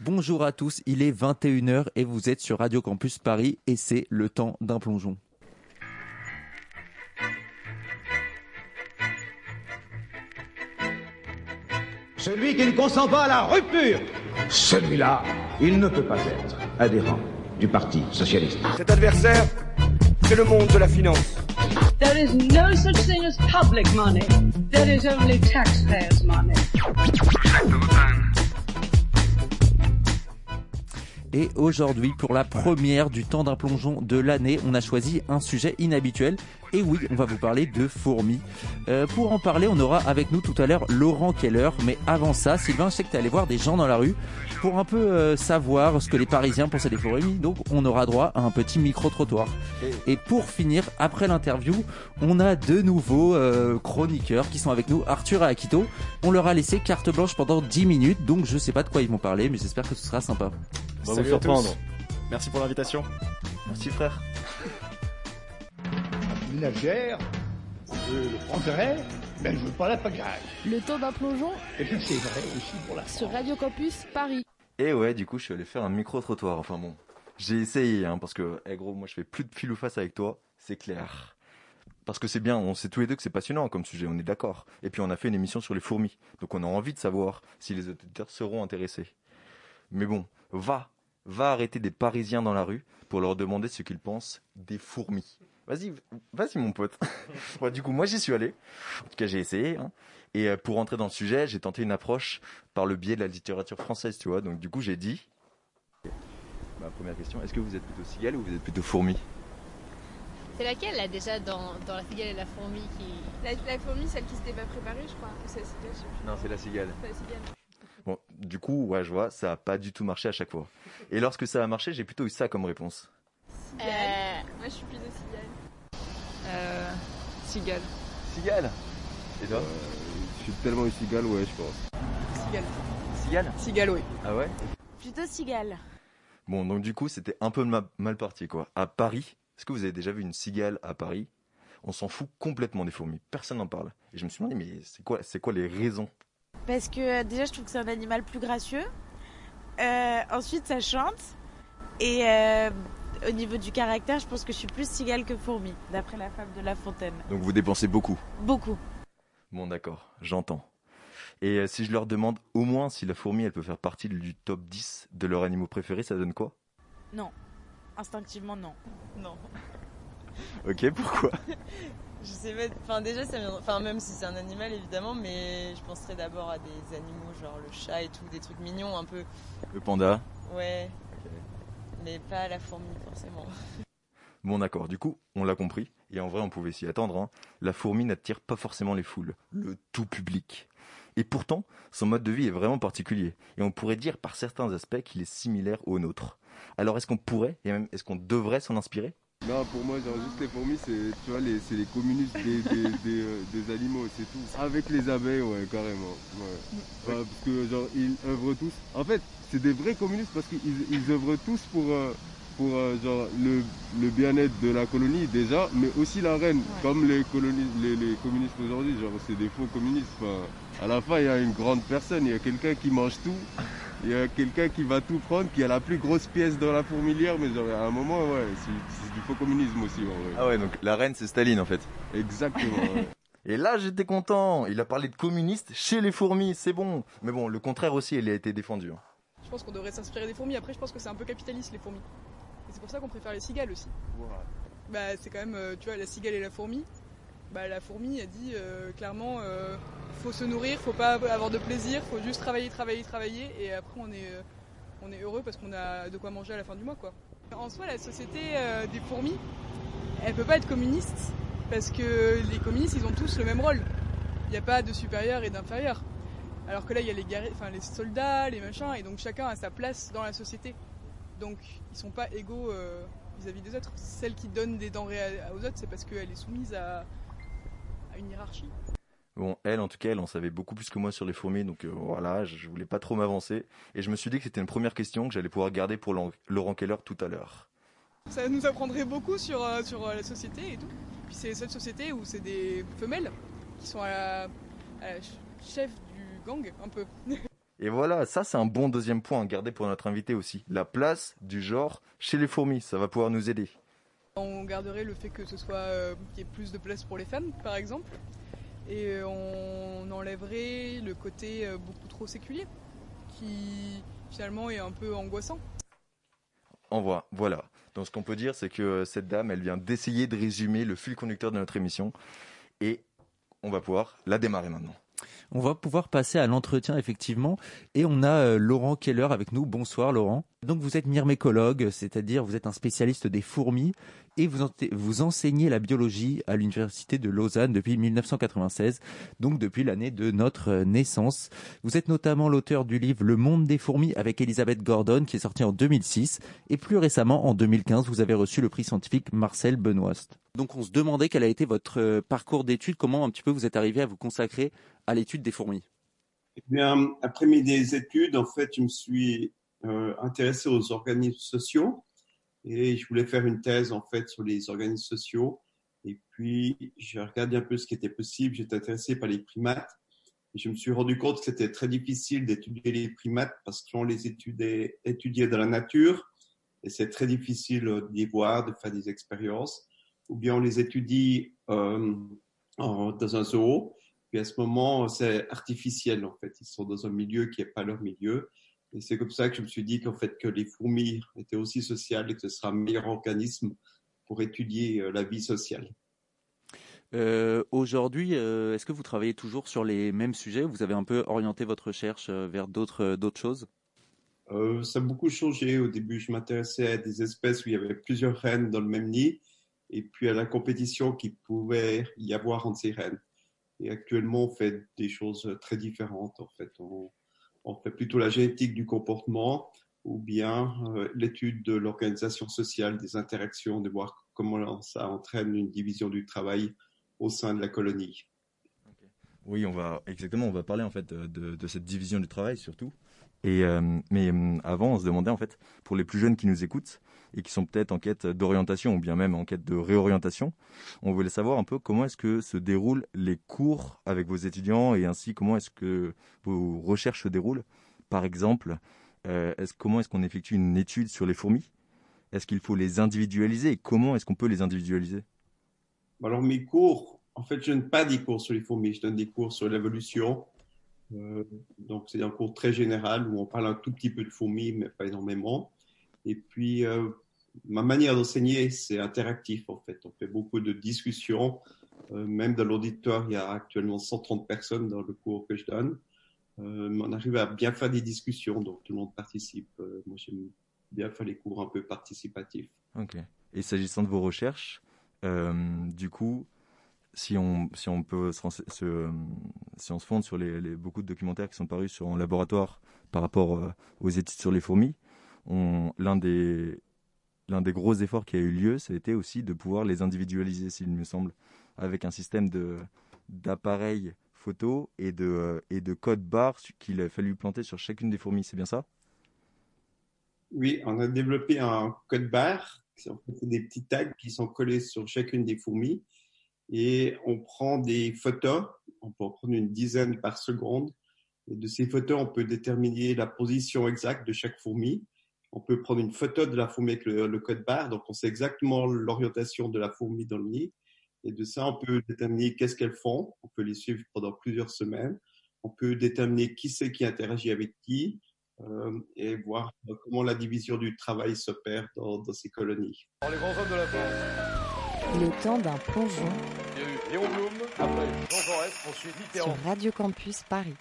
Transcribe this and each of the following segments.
Bonjour à tous, il est 21h et vous êtes sur Radio Campus Paris et c'est le temps d'un plongeon. Celui qui ne consent pas à la rupture, celui-là, il ne peut pas être adhérent du Parti socialiste. Cet adversaire, c'est le monde de la finance. There is no such thing as public money. There is only taxpayers' money. Et aujourd'hui, pour la première du temps d'un plongeon de l'année, on a choisi un sujet inhabituel. Et oui, on va vous parler de fourmis. Euh, pour en parler, on aura avec nous tout à l'heure Laurent Keller. Mais avant ça, Sylvain, je sais que tu allé voir des gens dans la rue pour un peu euh, savoir ce que les Parisiens pensaient des fourmis. Donc, on aura droit à un petit micro-trottoir. Et pour finir, après l'interview, on a de nouveaux euh, chroniqueurs qui sont avec nous, Arthur et Akito. On leur a laissé carte blanche pendant 10 minutes, donc je sais pas de quoi ils vont parler, mais j'espère que ce sera sympa. On va Salut vous à tous. surprendre. Merci pour l'invitation. Merci frère. Ménagère, euh, le progrès, mais je veux pas la pagaille. Le temps d'un plongeon Et c'est vrai aussi pour la sur Radio Campus Paris. Et ouais, du coup, je suis allé faire un micro-trottoir. Enfin bon, j'ai essayé, hein, parce que, eh gros, moi je fais plus de fil ou face avec toi, c'est clair. Parce que c'est bien, on sait tous les deux que c'est passionnant comme sujet, on est d'accord. Et puis on a fait une émission sur les fourmis, donc on a envie de savoir si les auditeurs seront intéressés. Mais bon, va, va arrêter des Parisiens dans la rue pour leur demander ce qu'ils pensent des fourmis. Vas-y, vas-y mon pote. Ouais, du coup, moi j'y suis allé. En tout cas, j'ai essayé. hein. Et euh, pour rentrer dans le sujet, j'ai tenté une approche par le biais de la littérature française, tu vois. Donc du coup, j'ai dit. Ma première question, est-ce que vous êtes plutôt cigale ou vous êtes plutôt fourmi? C'est laquelle là déjà dans, dans la cigale et la fourmi qui. La, la fourmi, celle qui s'était pas préparée, je crois. Ou c'est la cigale, je sais plus. Non, c'est la cigale. C'est la cigale. Bon, du coup, ouais, je vois, ça a pas du tout marché à chaque fois. Et lorsque ça a marché, j'ai plutôt eu ça comme réponse. Cigale. Euh, Moi, je suis plutôt cigale. Euh, cigale. Cigale Et toi Je suis tellement une cigale, ouais, je pense. Cigale. Cigale Cigale, oui. Ah ouais Plutôt cigale. Bon, donc du coup, c'était un peu ma- mal parti, quoi. À Paris, est-ce que vous avez déjà vu une cigale à Paris? On s'en fout complètement des fourmis. Personne n'en parle. Et je me suis demandé, mais c'est quoi, c'est quoi les raisons? Parce que euh, déjà, je trouve que c'est un animal plus gracieux. Euh, ensuite, ça chante. Et euh, au niveau du caractère, je pense que je suis plus cigale que fourmi, d'après la femme de La Fontaine. Donc vous dépensez beaucoup. Beaucoup. Bon, d'accord, j'entends. Et euh, si je leur demande au moins si la fourmi, elle peut faire partie du top 10 de leurs animaux préférés, ça donne quoi? Non. Instinctivement, non. Non. Ok, pourquoi? Je sais pas. Enfin, déjà, ça vient. Enfin, même si c'est un animal, évidemment, mais je penserais d'abord à des animaux, genre le chat et tout, des trucs mignons un peu. Le panda Ouais. Pas la fourmi, forcément. Bon, d'accord, du coup, on l'a compris. Et en vrai, on pouvait s'y attendre. hein. La fourmi n'attire pas forcément les foules, le tout public. Et pourtant, son mode de vie est vraiment particulier. Et on pourrait dire par certains aspects qu'il est similaire au nôtre. Alors, est-ce qu'on pourrait, et même est-ce qu'on devrait s'en inspirer? Non, pour moi, genre, juste les fourmis, c'est, tu vois, les, les communistes des, des, des, euh, des animaux, c'est tout. Avec les abeilles, ouais, carrément. Ouais. Parce que, genre, ils œuvrent tous. En fait, c'est des vrais communistes parce qu'ils ils œuvrent tous pour, euh, pour euh, genre, le, le bien-être de la colonie, déjà, mais aussi la reine. Comme les, colonies, les, les communistes aujourd'hui, genre, c'est des faux communistes. Enfin, à la fin, il y a une grande personne, il y a quelqu'un qui mange tout. Il y a quelqu'un qui va tout prendre, qui a la plus grosse pièce dans la fourmilière, mais genre, à un moment, ouais, c'est du faux communisme aussi, en vrai. Ah ouais, donc la reine, c'est Staline en fait. Exactement, ouais. Et là, j'étais content. Il a parlé de communistes chez les fourmis, c'est bon. Mais bon, le contraire aussi, il a été défendu. hein. Je pense qu'on devrait s'inspirer des fourmis. Après, je pense que c'est un peu capitaliste les fourmis. Et c'est pour ça qu'on préfère les cigales aussi. Bah, c'est quand même, euh, tu vois, la cigale et la fourmi. Bah, la fourmi a dit euh, clairement, euh, faut se nourrir, faut pas avoir de plaisir, faut juste travailler, travailler, travailler. Et après, on est, euh, on est heureux parce qu'on a de quoi manger à la fin du mois, quoi. En soi, la société des fourmis, elle peut pas être communiste parce que les communistes, ils ont tous le même rôle. Il n'y a pas de supérieur et d'inférieur. Alors que là, il y a les, enfin, les soldats, les machins, et donc chacun a sa place dans la société. Donc ils sont pas égaux vis-à-vis des autres. Celle qui donne des denrées aux autres, c'est parce qu'elle est soumise à une hiérarchie. Bon, elle, en tout cas, elle en savait beaucoup plus que moi sur les fourmis, donc euh, voilà, je, je voulais pas trop m'avancer. Et je me suis dit que c'était une première question que j'allais pouvoir garder pour Laurent Keller tout à l'heure. Ça nous apprendrait beaucoup sur, euh, sur euh, la société et tout. Puis c'est les seules sociétés où c'est des femelles qui sont à la, à la ch- chef du gang, un peu. Et voilà, ça c'est un bon deuxième point à garder pour notre invité aussi. La place du genre chez les fourmis, ça va pouvoir nous aider. On garderait le fait que ce soit euh, qu'il y ait plus de place pour les femmes, par exemple, et euh, on enlèverait le côté euh, beaucoup trop séculier, qui finalement est un peu angoissant. En voit, voilà. Donc ce qu'on peut dire, c'est que cette dame, elle vient d'essayer de résumer le fil conducteur de notre émission, et on va pouvoir la démarrer maintenant. On va pouvoir passer à l'entretien effectivement et on a euh, Laurent Keller avec nous. Bonsoir Laurent. Donc vous êtes myrmécologue, c'est-à-dire vous êtes un spécialiste des fourmis et vous, vous enseignez la biologie à l'université de Lausanne depuis 1996, donc depuis l'année de notre naissance. Vous êtes notamment l'auteur du livre Le monde des fourmis avec Elisabeth Gordon qui est sorti en 2006 et plus récemment en 2015 vous avez reçu le prix scientifique Marcel Benoist. Donc on se demandait quel a été votre euh, parcours d'études, comment un petit peu vous êtes arrivé à vous consacrer à l'étude des fourmis? Eh bien, après mes études, en fait, je me suis euh, intéressé aux organismes sociaux et je voulais faire une thèse en fait sur les organismes sociaux. Et puis j'ai regardé un peu ce qui était possible. J'étais intéressé par les primates. Et je me suis rendu compte que c'était très difficile d'étudier les primates parce qu'on les étudiait, dans la nature et c'est très difficile d'y voir, de faire des expériences. Ou bien on les étudie euh, dans un zoo. Puis à ce moment, c'est artificiel en fait. Ils sont dans un milieu qui n'est pas leur milieu. Et c'est comme ça que je me suis dit qu'en fait que les fourmis étaient aussi sociales et que ce sera un meilleur organisme pour étudier euh, la vie sociale. Euh, Aujourd'hui, euh, est-ce que vous travaillez toujours sur les mêmes sujets Vous avez un peu orienté votre recherche vers d'autres d'autres choses? Ça a beaucoup changé. Au début, je m'intéressais à des espèces où il y avait plusieurs reines dans le même nid, et puis à la compétition qui pouvait y avoir entre ces reines. Et actuellement, on fait des choses très différentes. En fait, on, on fait plutôt la génétique du comportement ou bien euh, l'étude de l'organisation sociale, des interactions, de voir comment ça entraîne une division du travail au sein de la colonie. Oui, on va exactement, on va parler en fait de, cette division du travail surtout. Et euh, mais euh, avant, on se demandait en fait pour les plus jeunes qui nous écoutent, et qui sont peut-être en quête d'orientation ou bien même en quête de réorientation. On voulait savoir un peu comment est-ce que se déroulent les cours avec vos étudiants et ainsi comment est-ce que vos recherches se déroulent. Par exemple, euh, comment est-ce qu'on effectue une étude sur les fourmis? Est-ce qu'il faut les individualiser et comment est-ce qu'on peut les individualiser? Alors mes cours, en fait, je ne donne pas des cours sur les fourmis, je donne des cours sur l'évolution. Euh, donc c'est un cours très général où on parle un tout petit peu de fourmis, mais pas énormément. Et puis, euh, ma manière d'enseigner, c'est interactif en fait. On fait beaucoup de discussions. Euh, même dans l'auditoire, il y a actuellement 130 personnes dans le cours que je donne. Euh, on arrive à bien faire des discussions, donc tout le monde participe. Moi, j'aime bien faire les cours un peu participatifs. Ok. Et s'agissant de vos recherches, du coup, si on, si on peut se, si on se fonde sur les, les, beaucoup de documentaires qui sont parus sur en laboratoire par rapport aux études sur les fourmis, l'un des des gros efforts qui a eu lieu, c'était aussi de pouvoir les individualiser, s'il me semble, avec un système d'appareils photo et de euh, et de code barre qu'il a fallu planter sur chacune des fourmis. C'est bien ça? Oui, on a développé un code barre, fait des petits tags qui sont collés sur chacune des fourmis, et on prend des photos. On peut en prendre une dizaine par seconde. Et de ces photos, on peut déterminer la position exacte de chaque fourmi on peut prendre une photo de la fourmi avec le, code barre, donc on sait exactement l'orientation de la fourmi dans le nid. Et de ça, on peut déterminer qu'est-ce qu'elles font. On peut les suivre pendant plusieurs semaines. On peut déterminer qui c'est qui interagit avec qui euh, et voir comment la division du travail s'opère dans, dans ces colonies. les grands hommes de la France. Le temps d'un plongeon. Il y a eu Léon Blum, après Jean Jaurès, ensuite Mitterrand. Sur Radio Campus Paris.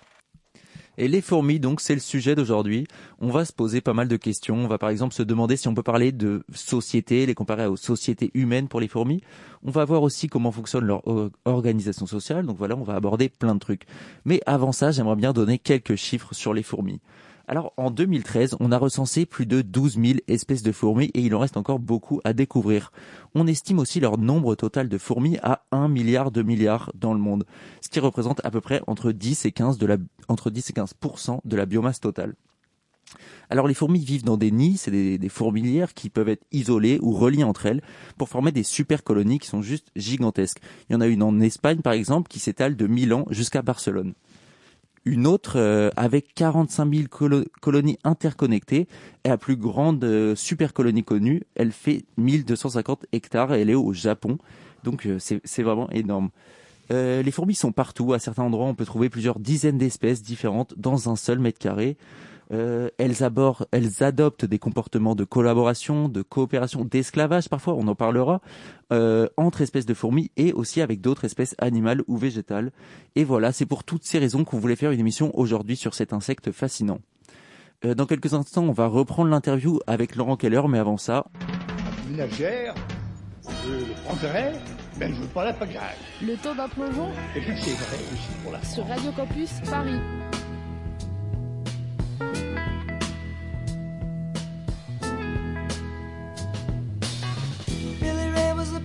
Et les fourmis, donc, c'est le sujet d'aujourd'hui. On va se poser pas mal de questions. On va par exemple se demander si on peut parler de société, les comparer aux sociétés humaines pour les fourmis. On va voir aussi comment fonctionne leur organisation sociale. Donc voilà, on va aborder plein de trucs. Mais avant ça, j'aimerais bien donner quelques chiffres sur les fourmis. Alors en 2013, on a recensé plus de 12 000 espèces de fourmis et il en reste encore beaucoup à découvrir. On estime aussi leur nombre total de fourmis à 1 milliard de milliards dans le monde, ce qui représente à peu près entre 10 et 15 de la, entre 10 et 15 de la biomasse totale. Alors les fourmis vivent dans des nids, c'est des, des, fourmilières qui peuvent être isolées ou reliées entre elles pour former des super colonies qui sont juste gigantesques. Il y en a une en Espagne par exemple qui s'étale de Milan jusqu'à Barcelone Une autre, euh, avec 45 000 colo- colonies interconnectées, est la plus grande euh, super colonie connue. Elle fait 1250 hectares et elle est au Japon. Donc euh, c'est c'est vraiment énorme. Euh, les fourmis sont partout. À certains endroits, on peut trouver plusieurs dizaines d'espèces différentes dans un seul mètre carré. Euh, elles, abordent, elles adoptent des comportements de collaboration, de coopération, d'esclavage parfois, on en parlera, euh, entre espèces de fourmis et aussi avec d'autres espèces animales ou végétales. Et voilà, c'est pour toutes ces raisons qu'on voulait faire une émission aujourd'hui sur cet insecte fascinant. Euh, dans quelques instants, on va reprendre l'interview avec Laurent Keller, mais avant ça, ménagère, je le prendrai, mais je veux pas la pagaille. Le temps d'un plongeon Et puis c'est vrai aussi pour la sur Radio Campus Paris.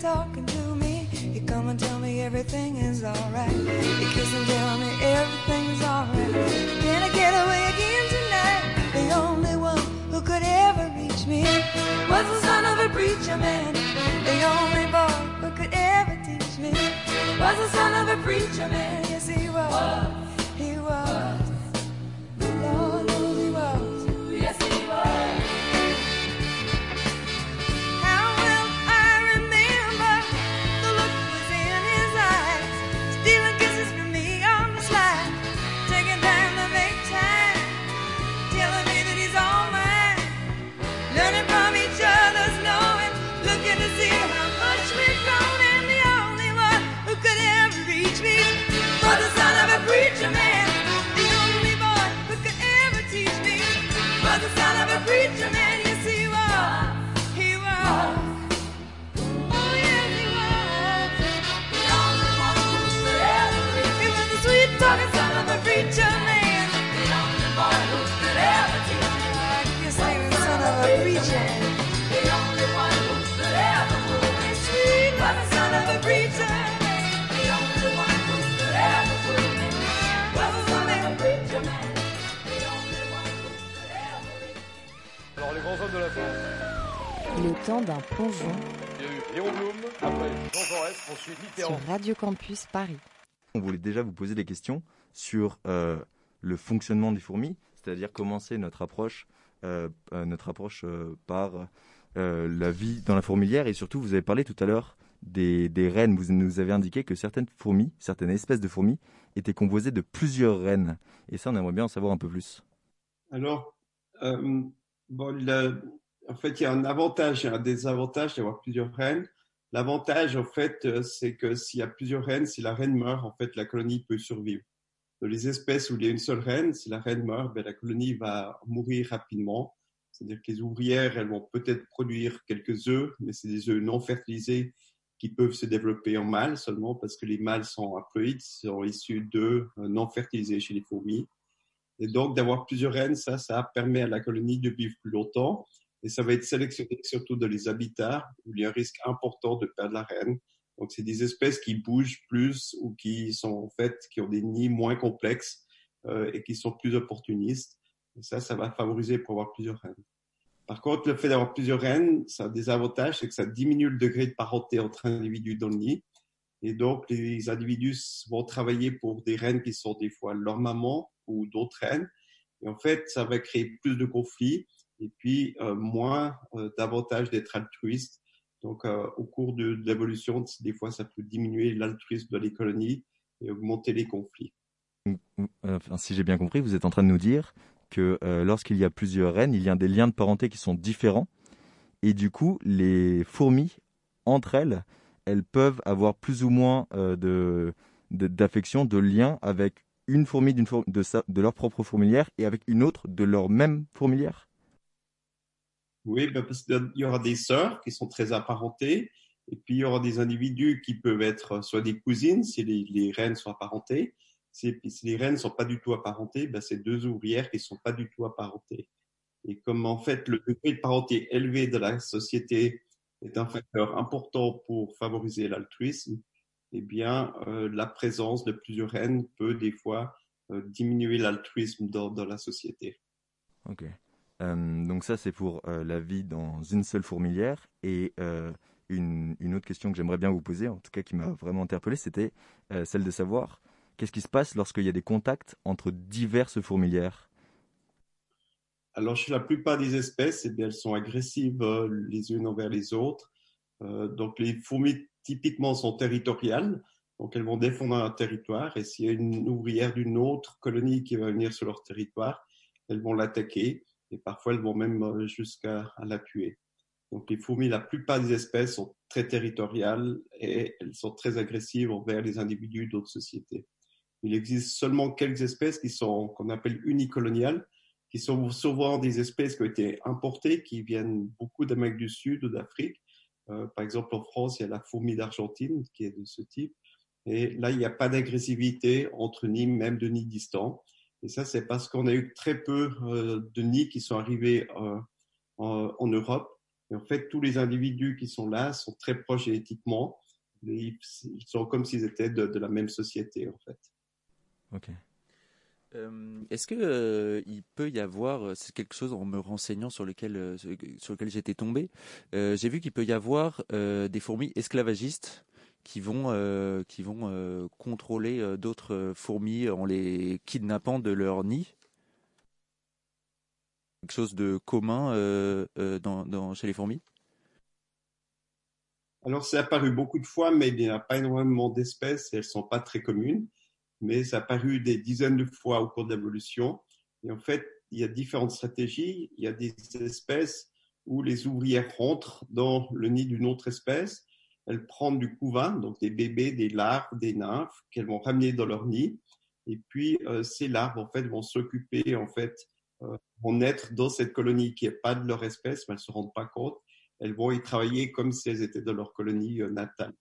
Talking to me, he come and tell me everything is alright. He kiss and tell me everything's alright. Preacher man. Yes, he was. He was. Alors, les grands hommes de la France. Le temps d'un plongeon Il y a eu Léon Blum, après Jean Jaurès, ensuite sur Mitterrand. Radio Campus Paris. On voulait déjà vous poser des questions sur euh, le fonctionnement des fourmis, c'est-à-dire commencer notre approche, euh, euh, notre approche euh, par euh, la vie dans la fourmilière et surtout vous avez parlé tout à l'heure des, des reines. Vous nous avez indiqué que certaines fourmis, certaines espèces de fourmis étaient composées de plusieurs reines. Et ça, on aimerait bien en savoir un peu plus. Alors, euh, bon, le- en fait, il y a un avantage et un désavantage d'avoir plusieurs reines. L'avantage, en fait, euh, c'est que s'il y a plusieurs reines, si la reine meurt, en fait, la colonie peut survivre. Dans les espèces où il y a une seule reine, si la reine meurt, ben, la colonie va mourir rapidement. C'est-à-dire que les ouvrières, elles vont peut-être produire quelques œufs, mais c'est des œufs non fertilisés qui peuvent se développer en mâles seulement parce que les mâles sont haploïdes, sont issus d'œufs euh, non fertilisés chez les fourmis. Et donc, d'avoir plusieurs reines, ça, ça permet à la colonie de vivre plus longtemps. Et ça va être sélectionné surtout dans les habitats où il y a un risque important de perdre la reine. Donc, c'est des espèces qui bougent plus ou qui sont en fait, qui ont des nids moins complexes euh, et qui sont plus opportunistes. Et ça, ça va favoriser pour avoir plusieurs reines. Par contre, le fait d'avoir plusieurs reines, ça a des avantages, c'est que ça diminue le degré de parenté entre individus dans le nid. Et donc, les individus vont travailler pour des reines qui sont des fois leur maman ou d'autres reines. Et en fait, ça va créer plus de conflits et puis euh, moins euh, d'avantages d'être altruiste. Donc, euh, au cours de, l'évolution, des fois, ça peut diminuer l'altruisme de les colonies et augmenter les conflits. Euh, Enfin, si j'ai bien compris, vous êtes en train de nous dire que euh, lorsqu'il y a plusieurs reines, il y a des liens de parenté qui sont différents. Et du coup, les fourmis, entre elles, elles peuvent avoir plus ou moins euh, de- d'affection, de lien avec une fourmi four- de, leur propre fourmilière et avec une autre de leur même fourmilière? Oui, ben parce qu'il y aura des sœurs qui sont très apparentées, et puis il y aura des individus qui peuvent être soit des cousines, si les, reines sont apparentées. Si, si les reines ne sont pas du tout apparentées, ben c'est deux ouvrières qui ne sont pas du tout apparentées. Et comme en fait le degré de parenté élevé de la société est un facteur important pour favoriser l'altruisme, eh bien euh, la présence de plusieurs reines peut des fois euh, diminuer l'altruisme dans, dans la société. Ok. Euh, donc ça, c'est pour la vie dans une seule fourmilière. Et une, une autre question que j'aimerais bien vous poser, en tout cas qui m'a vraiment interpellé, c'était celle de savoir qu'est-ce qui se passe lorsqu'il y a des contacts entre diverses fourmilières? Alors, chez la plupart des espèces, eh bien, elles sont agressives les unes envers les autres. Euh, donc, les fourmis, typiquement, sont territoriales. Donc, elles vont défendre un territoire. Et s'il y a une ouvrière d'une autre colonie qui va venir sur leur territoire, elles vont l'attaquer. Et parfois, elles vont même euh, jusqu'à la tuer. Donc, les fourmis, la plupart des espèces sont très territoriales et elles sont très agressives envers les individus d'autres sociétés. Il existe seulement quelques espèces qui sont, qu'on appelle unicoloniales, qui sont souvent des espèces qui ont été importées, qui viennent beaucoup d'Amérique du Sud ou d'Afrique. Euh, par exemple, en France, il y a la fourmi d'Argentine qui est de ce type. Et là, il n'y a pas d'agressivité entre nids, même de nids distants. Et ça, c'est parce qu'on a eu très peu euh, de nids qui sont arrivés euh, en, Europe. Et en fait, tous les individus qui sont là sont très proches génétiquement. Ils, ils sont comme s'ils étaient de, de la même société, en fait. Ok. Euh, Est-ce que euh, il peut y avoir, euh, c'est quelque chose en me renseignant sur lequel sur lequel j'étais tombé, j'ai vu qu'il peut y avoir des fourmis esclavagistes qui vont contrôler d'autres fourmis en les kidnappant de leur nid. Quelque chose de commun dans chez les fourmis? Alors, c'est apparu beaucoup de fois, mais il n'y a pas énormément d'espèces et elles sont pas très communes. Mais ça a apparu des dizaines de fois au cours de l'évolution. Et en fait, il y a différentes stratégies. Il y a des espèces où les ouvrières rentrent dans le nid d'une autre espèce. Elles prennent du couvain, donc des bébés, des larves, des nymphes qu'elles vont ramener dans leur nid. Et puis, euh, ces larves, en fait, vont s'occuper, en fait, euh, vont naître dans cette colonie qui n'est pas de leur espèce, mais elles se rendent pas compte. Elles vont y travailler comme si elles étaient de leur colonie euh, natale.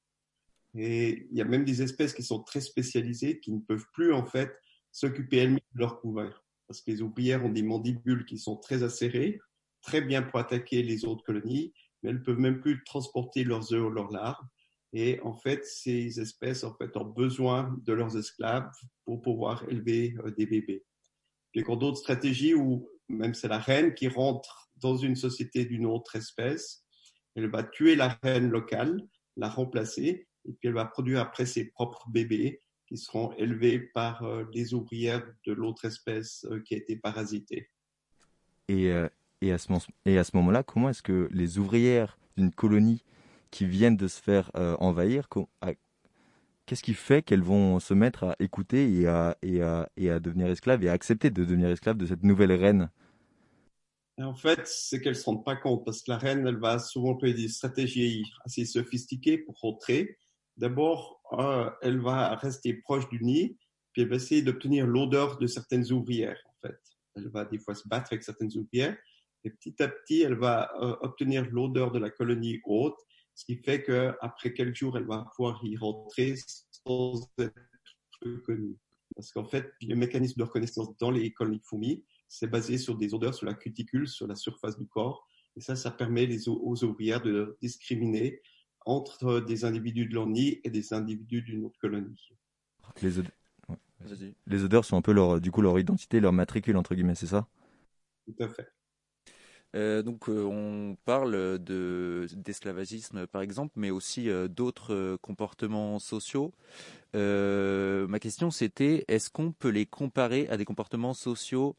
Et il y a même des espèces qui sont très spécialisées, qui ne peuvent plus en fait s'occuper elles-mêmes de leur couvain. Parce que les ouvrières ont des mandibules qui sont très acérées, très bien pour attaquer les autres colonies, mais elles peuvent même plus transporter leurs œufs ou leurs larves. Et en fait, ces espèces en fait ont besoin de leurs esclaves pour pouvoir élever euh, des bébés. Puis a d'autres stratégies où même c'est la reine qui rentre dans une société d'une autre espèce, elle va tuer la reine locale, la remplacer, et puis elle va produire après ses propres bébés qui seront élevés par euh, les ouvrières de l'autre espèce euh, qui a été parasitée. Et, euh, et à ce, moment-là, comment est-ce que les ouvrières d'une colonie qui viennent de se faire envahir, qu'est-ce qui fait qu'elles vont se mettre à écouter et à, et, à, et à devenir esclaves et à accepter de devenir esclaves de cette nouvelle reine? En fait, c'est qu'elles ne se rendent pas compte parce que la reine, elle va souvent employer des stratégies assez sophistiquées pour rentrer. D'abord, euh, elle va rester proche du nid, puis elle va essayer d'obtenir l'odeur de certaines ouvrières, en fait. Elle va des fois se battre avec certaines ouvrières, et petit à petit, elle va euh, obtenir l'odeur de la colonie haute, ce qui fait qu'après quelques jours, elle va pouvoir y rentrer sans être reconnue. Parce qu'en fait, le mécanisme de reconnaissance dans les colonies de fourmis, c'est basé sur des odeurs sur la cuticule, sur la surface du corps. Et ça, ça permet aux ouvrières de discriminer entre des individus de leur nid et des individus d'une autre colonie. les, ouais. Odeurs sont un peu leur, du coup leur identité, leur matricule entre guillemets, c'est ça? Tout à fait. Euh, donc euh, on parle de d'esclavagisme par exemple, mais aussi euh, d'autres euh, comportements sociaux. Euh, ma question c'était est-ce qu'on peut les comparer à des comportements sociaux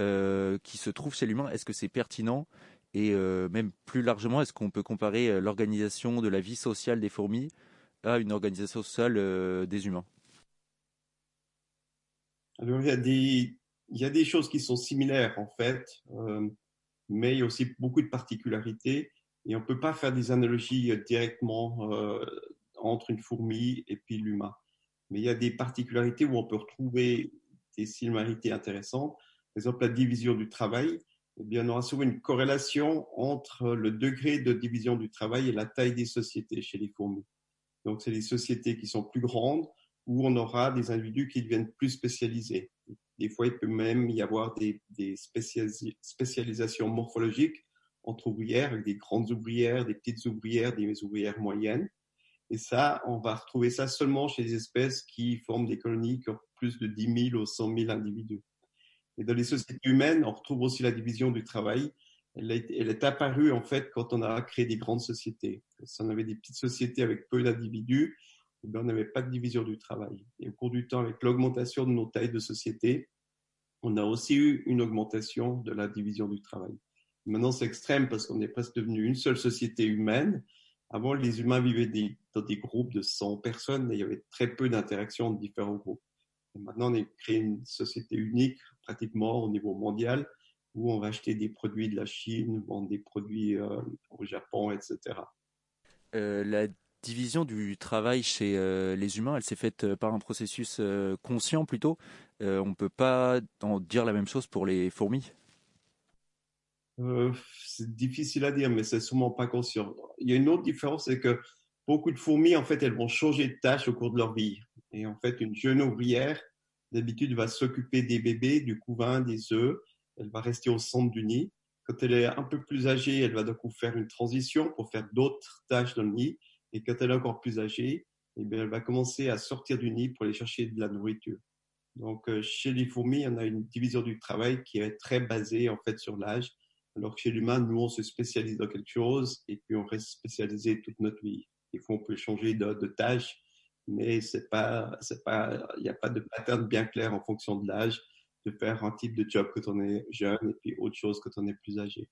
euh, qui se trouvent chez l'humain? Est-ce que c'est pertinent? Et euh, même plus largement, est-ce qu'on peut comparer euh, l'organisation de la vie sociale des fourmis à une organisation sociale euh, des humains? Alors, il y a des, choses qui sont similaires, en fait, mais il y a aussi beaucoup de particularités. Et on ne peut pas faire des analogies directement entre une fourmi et puis l'humain. Mais il y a des particularités où on peut retrouver des similarités intéressantes. Par exemple, la division du travail. Eh bien, on aura souvent une corrélation entre le degré de division du travail et la taille des sociétés chez les fourmis. Donc, c'est les sociétés qui sont plus grandes où on aura des individus qui deviennent plus spécialisés. Des fois, il peut même y avoir des, des spécialis- spécialisations morphologiques entre ouvrières, avec des grandes ouvrières, des petites ouvrières, des ouvrières moyennes. Et ça, on va retrouver ça seulement chez les espèces qui forment des colonies qui ont plus de 10 000 ou 100 000 individus. Et dans les sociétés humaines, on retrouve aussi la division du travail. Elle est, apparue en fait quand on a créé des grandes sociétés. Si on avait des petites sociétés avec peu d'individus, eh bien, on n'avait pas de division du travail. Et au cours du temps, avec l'augmentation de nos tailles de société, on a aussi eu une augmentation de la division du travail. Maintenant, c'est extrême parce qu'on est presque devenu une seule société humaine. Avant, les humains vivaient dans des groupes de 100 personnes et il y avait très peu d'interactions entre différents groupes. Maintenant, on a créé une société unique, pratiquement au niveau mondial, où on va acheter des produits de la Chine, vendre des produits euh, au Japon, etc. Euh, la division du travail chez euh, les humains, elle s'est faite par un processus conscient plutôt. On ne peut pas en dire la même chose pour les fourmis? C'est difficile à dire, mais c'est sûrement pas conscient. Il y a une autre différence, c'est que beaucoup de fourmis, en fait, elles vont changer de tâche au cours de leur vie. Et en fait, une jeune ouvrière, d'habitude, va s'occuper des bébés, du couvain, des œufs. Elle va rester au centre du nid. Quand elle est un peu plus âgée, elle va donc faire une transition pour faire d'autres tâches dans le nid. Et quand elle est encore plus âgée, eh bien, elle va commencer à sortir du nid pour aller chercher de la nourriture. Donc, euh, chez les fourmis, on a une division du travail qui est très basée, en fait, sur l'âge. Alors que chez l'humain, nous, on se spécialise dans quelque chose et puis on reste spécialisé toute notre vie. Des fois, on peut changer de, de tâche, mais c'est pas, c'est pas, il n'y a pas de pattern bien clair en fonction de l'âge de faire un type de job quand on est jeune et puis autre chose quand on est plus âgé.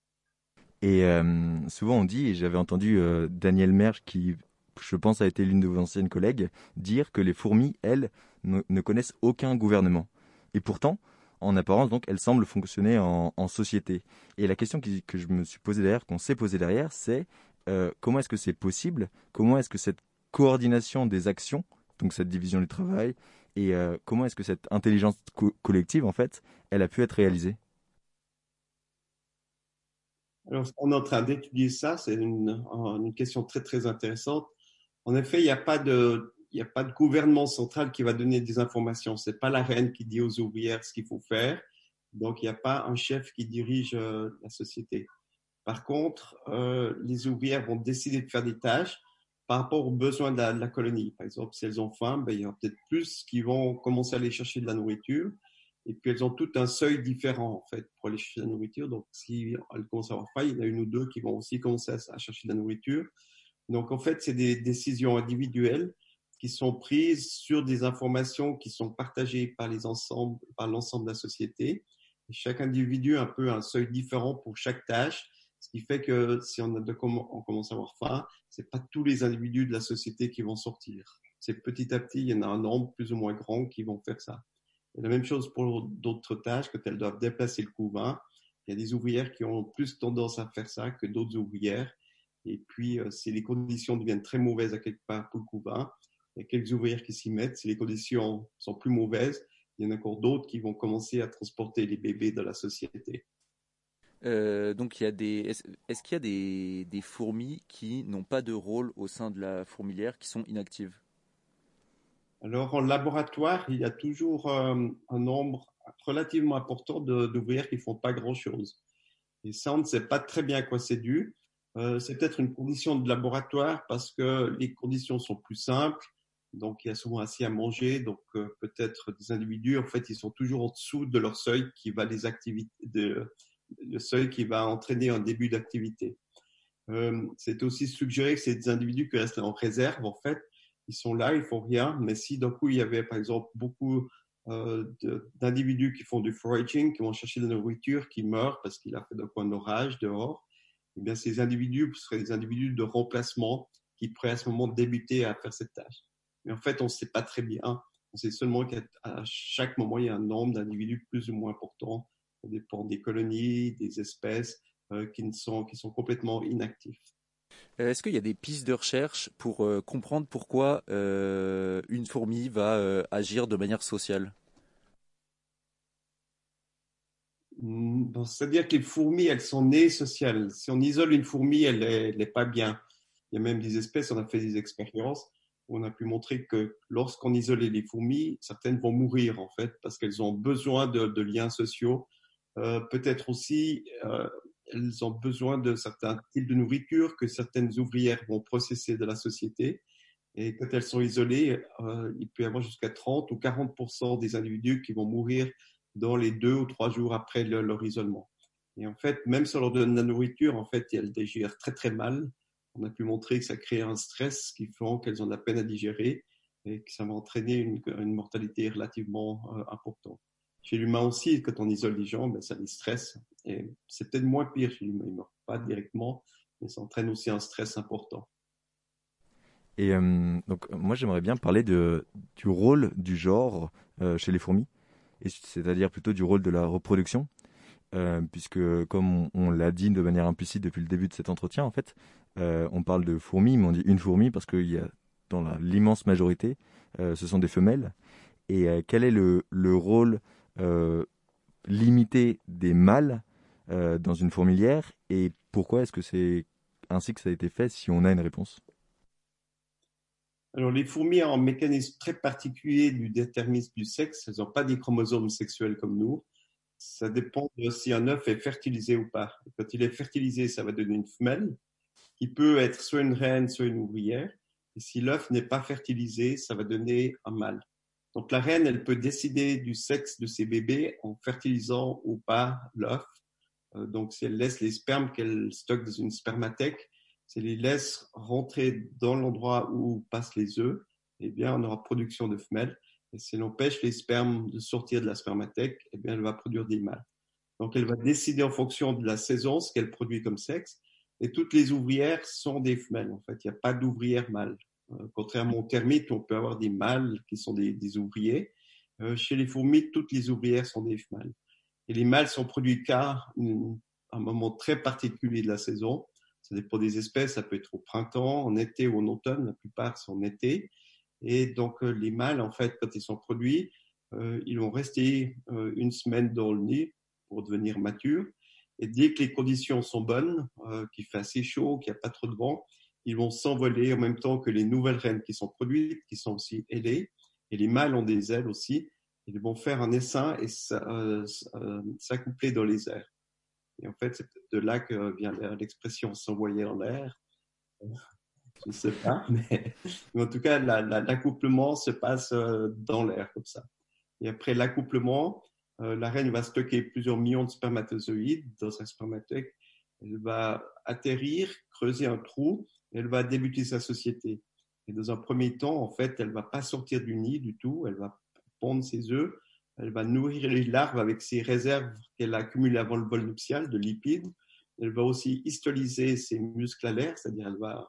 Et euh, souvent on dit, et j'avais entendu euh, Daniel Merge, qui je pense a été l'une de vos anciennes collègues, dire que les fourmis, elles, ne, connaissent aucun gouvernement. Et pourtant, en apparence, donc, elles semblent fonctionner en, société. Et la question que je me suis posée derrière, qu'on s'est posée derrière, c'est euh, comment est-ce que c'est possible Comment est-ce que cette coordination des actions, donc cette division du travail, et euh, comment est-ce que cette intelligence co- collective, en fait, elle a pu être réalisée? Alors, on est en train d'étudier ça. C'est une, question très, très intéressante. En effet, il n'y a pas de, il n'y a pas de gouvernement central qui va donner des informations. C'est pas la reine qui dit aux ouvrières ce qu'il faut faire. Donc, il n'y a pas un chef qui dirige euh, la société. Par contre, euh, les ouvrières vont décider de faire des tâches par rapport aux besoins de la, colonie. Par exemple, si elles ont faim, ben, il y aura peut-être plus qui vont commencer à aller chercher de la nourriture. Et puis, elles ont tout un seuil différent, en fait, pour aller chercher de la nourriture. Donc, si elles commencent à avoir faim, il y en a une ou deux qui vont aussi commencer à, chercher de la nourriture. Donc, en fait, c'est des décisions individuelles qui sont prises sur des informations qui sont partagées par l'ensemble de la société. Chaque individu a un peu un seuil différent pour chaque tâche, ce qui fait que si on, commence à avoir faim, c'est pas tous les individus de la société qui vont sortir. C'est petit à petit, il y en a un nombre plus ou moins grand qui vont faire ça. La même chose pour d'autres tâches, quand elles doivent déplacer le couvain, il y a des ouvrières qui ont plus tendance à faire ça que d'autres ouvrières. Et puis, euh, si les conditions deviennent très mauvaises à quelque part pour le couvain, il y a quelques ouvrières qui s'y mettent. Si les conditions sont plus mauvaises, il y en a encore d'autres qui vont commencer à transporter les bébés de la société. Euh, donc il y a des. Est-ce qu'il y a des, fourmis qui n'ont pas de rôle au sein de la fourmilière, qui sont inactives? Alors, en laboratoire, il y a toujours euh, un nombre relativement important d'ouvrières qui font pas grand-chose. Et ça, on ne sait pas très bien à quoi c'est dû. Euh, c'est peut-être une condition de laboratoire parce que les conditions sont plus simples. Donc, il y a souvent assez à manger. Donc, peut-être des individus, en fait, ils sont toujours en dessous de leur seuil qui va les activités, de, le seuil qui va entraîner un début d'activité. Euh, c'est aussi suggéré que des individus qui restent en réserve, en fait. Ils sont là, ils font rien. Mais si d'un coup, il y avait, par exemple, beaucoup euh, d'individus qui font du foraging, qui vont chercher de la nourriture, qui meurent parce qu'il a fait coup un orage dehors, eh bien, ces individus seraient des individus de remplacement qui pourraient à ce moment débuter à faire cette tâche. Mais en fait, on ne sait pas très bien. On sait seulement qu'à chaque moment, il y a un nombre d'individus plus ou moins important. Ça dépend des colonies, des espèces euh, qui, ne sont, qui sont complètement inactifs. Euh, Est-ce qu'il y a des pistes de recherche pour euh, comprendre pourquoi euh, une fourmi va euh, agir de manière sociale? Bon, C'est-à-dire que les fourmis, elles sont nées sociales. Si on isole une fourmi, elle est, elle est pas bien. Il y a même des espèces, on a fait des expériences où on a pu montrer que lorsqu'on isolait les fourmis, certaines vont mourir en fait parce qu'elles ont besoin de, de liens sociaux. Euh, Peut-être aussi, euh, elles ont besoin de certains types de nourriture que certaines ouvrières vont processer de la société. Et quand elles sont isolées, euh, il peut y avoir jusqu'à 30 ou 40% des individus qui vont mourir dans les deux ou trois jours après le- leur isolement. Et en fait, même si on leur donne de la nourriture, en fait, elles digèrent très très mal. On a pu montrer que ça crée un stress qui fait qu'elles ont de la peine à digérer et que ça va entraîner une, une mortalité relativement euh, importante. Chez l'humain aussi, quand on isole les gens, ben, ça les stresse. Et c'est peut-être moins pire chez l'humain. Ils ne meurent pas directement, mais ça entraîne aussi un stress important. Et euh, donc, moi, j'aimerais bien parler de, du rôle du genre euh, chez les fourmis, c'est-à-dire plutôt du rôle de la reproduction, euh, puisque, comme on, l'a dit de manière implicite depuis le début de cet entretien, en fait, on parle de fourmis, mais on dit une fourmi parce qu'il y a, dans l'immense majorité, ce sont des femelles. Et quel est le rôle euh, limité des mâles euh, dans une fourmilière, et pourquoi est-ce que c'est ainsi que ça a été fait, si on a une réponse? Alors, les fourmis ont un mécanisme très particulier du déterminisme du sexe. Elles n'ont pas des chromosomes sexuels comme nous. Ça dépend de si un œuf est fertilisé ou pas. Quand il est fertilisé, ça va donner une femelle qui peut être soit une reine, soit une ouvrière. Et si l'œuf n'est pas fertilisé, ça va donner un mâle. Donc, la reine, elle peut décider du sexe de ses bébés en fertilisant ou pas l'œuf. Euh, donc, si elle laisse les spermes qu'elle stocke dans une spermathèque, si elle les laisse rentrer dans l'endroit où passent les œufs, eh bien, on aura production de femelles. Et si elle empêche les spermes de sortir de la spermathèque, eh bien, elle va produire des mâles. Donc, elle va décider en fonction de la saison ce qu'elle produit comme sexe. Et toutes les ouvrières sont des femelles. En fait, il n'y a pas d'ouvrières mâles. Euh, contrairement aux termites, on peut avoir des mâles qui sont des, ouvriers. Euh, chez les fourmis, toutes les ouvrières sont des femelles. Et les mâles sont produits qu'à une- un moment très particulier de la saison. Ça dépend des espèces, ça peut être au printemps, en été ou en automne, la plupart sont en été. Et donc euh, les mâles, en fait, quand ils sont produits, ils vont rester une semaine dans le nid pour devenir matures. Et dès que les conditions sont bonnes, qu'il fait assez chaud, qu'il n'y a pas trop de vent, ils vont s'envoler en même temps que les nouvelles reines qui sont produites, qui sont aussi ailées. Et les mâles ont des ailes aussi. Ils vont faire un essaim et euh, euh, s'accoupler dans les airs. Et en fait, c'est de là que vient l'expression s'envoyer en l'air. Je ne sais pas, mais, mais en tout cas, la- la- l'accouplement se passe euh, dans l'air comme ça. Et après l'accouplement, la reine va stocker plusieurs millions de spermatozoïdes dans un spermathèque. Elle va atterrir, creuser un trou, elle va débuter sa société. Et dans un premier temps, en fait, elle va pas sortir du nid du tout. Elle va pondre ses œufs. Elle va nourrir les larves avec ses réserves qu'elle a accumulées avant le vol nuptial de lipides. Elle va aussi histolyser ses muscles à l'air, c'est-à-dire elle va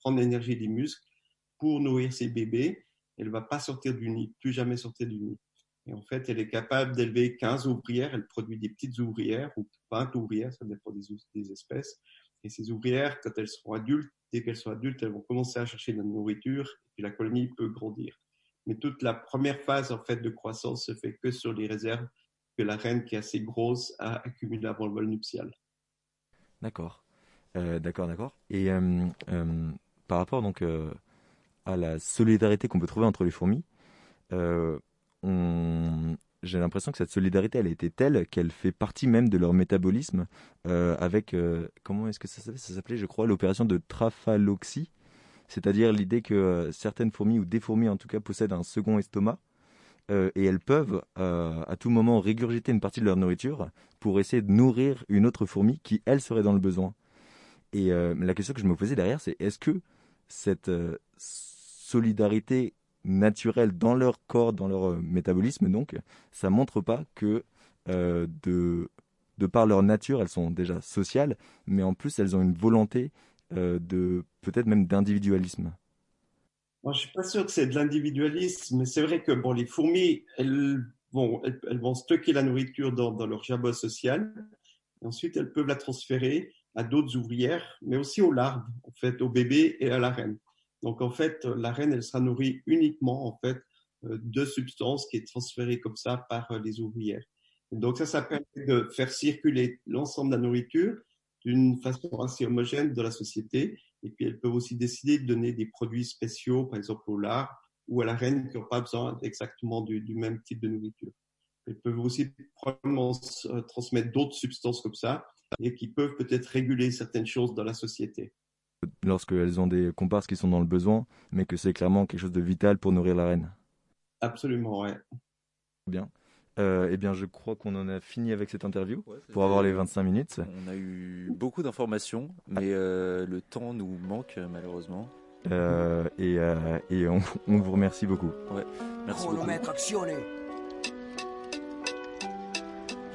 prendre l'énergie des muscles pour nourrir ses bébés. Elle va pas sortir du nid, plus jamais sortir du nid. Et en fait, elle est capable d'élever 15 ouvrières. Elle produit des petites ouvrières ou 20 ouvrières, ça dépend des espèces. Et ces ouvrières, quand elles seront adultes, dès qu'elles sont adultes, elles vont commencer à chercher de la nourriture et la colonie peut grandir. Mais toute la première phase en fait de croissance se fait que sur les réserves que la reine qui est assez grosse a accumulées avant le vol nuptial. D'accord. Euh, d'accord, d'accord. Et euh, euh, par rapport donc à la solidarité qu'on peut trouver entre les fourmis, on- j'ai l'impression que cette solidarité, elle a telle qu'elle fait partie même de leur métabolisme euh, avec, euh, comment est-ce que ça s'appelait? Ça s'appelait, je crois, l'opération de Trafaloxie, c'est-à-dire l'idée que euh, certaines fourmis, ou des fourmis en tout cas, possèdent un second estomac, et elles peuvent à tout moment régurgiter une partie de leur nourriture pour essayer de nourrir une autre fourmi qui, elle, serait dans le besoin. Et la question que je me posais derrière, c'est est-ce que cette solidarité naturelle dans leur corps, dans leur euh, métabolisme, donc, ça montre pas que euh, de, de par leur nature, elles sont déjà sociales, mais en plus, elles ont une volonté euh, de peut-être même d'individualisme. Moi, je suis pas sûr que c'est de l'individualisme, mais c'est vrai que bon, les fourmis, elles vont, elles, vont stocker la nourriture dans, dans leur jabot social. Et ensuite, elles peuvent la transférer à d'autres ouvrières, mais aussi aux larves, en fait, aux bébés et à la reine. Donc, en fait, la reine, elle sera nourrie uniquement, en fait, euh, de substances qui est transférée comme ça par euh, les ouvrières. Donc ça, ça permet de faire circuler l'ensemble de la nourriture d'une façon assez homogène dans la société. Et puis elles peuvent aussi décider de donner des produits spéciaux, par exemple au lard ou à la reine, qui n'ont pas besoin exactement du, du même type de nourriture. Elles peuvent aussi probablement euh, transmettre d'autres substances comme ça et qui peuvent peut-être réguler certaines choses dans la société. Lorsqu'elles ont des comparses qui sont dans le besoin, mais que c'est clairement quelque chose de vital pour nourrir la reine. Absolument, ouais. Bien. Euh, eh bien, je crois qu'on en a fini avec cette interview pour avoir les 25 minutes. On a eu beaucoup d'informations, mais euh, le temps nous manque malheureusement. Euh, et euh, et on, on vous remercie beaucoup. Ouais, merci beaucoup. Chronomètre actionné.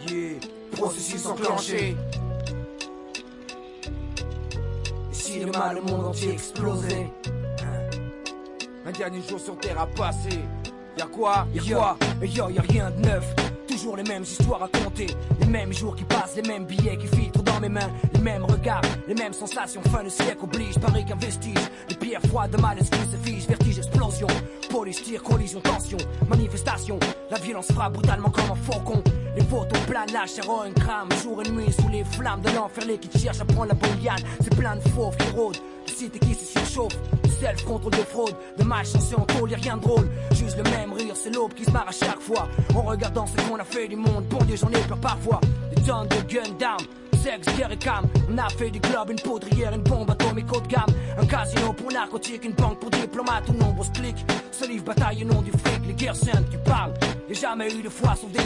Yeah, processus enclenché. Si demain le monde entier explosait hein. Un dernier jour sur Terre à passer. Y'a quoi Y'a quoi Yo, y'a rien de neuf. Toujours les mêmes histoires à compter. Les mêmes jours qui passent, les mêmes billets qui filtrent dans mes mains. Les mêmes regards, les mêmes sensations. Fin de siècle oblige, pareil qu'un vestige. Les pierres froides de malaise qui se figent. Vertige, explosion. Police, tir, collision, tension. Manifestation. La violence frappe brutalement comme un faucon. Les photos planent, la chair en crame. Jour et nuit sous les flammes de l'enfer, qui cherchent à prendre la bouillane. C'est plein de fauves qui rôdent. Les cités qui se surchauffent. Self contrôle de fraude, de malchance en tôle, y'a rien de drôle. Juste le même rire, c'est l'aube qui se marre à chaque fois. En regardant ce qu'on a fait du monde, bon Dieu, j'en ai peur parfois. Des tonnes de gun down, sexe, guerre et. On a fait du globe, une poudrière, une bombe atomique haut de gamme. Un casino pour narcotique, une banque pour diplomates ou nombreux clics. Livre bataille au nom du fric, les guerres saintes, tu parles. Y'a jamais eu de foi sauf des.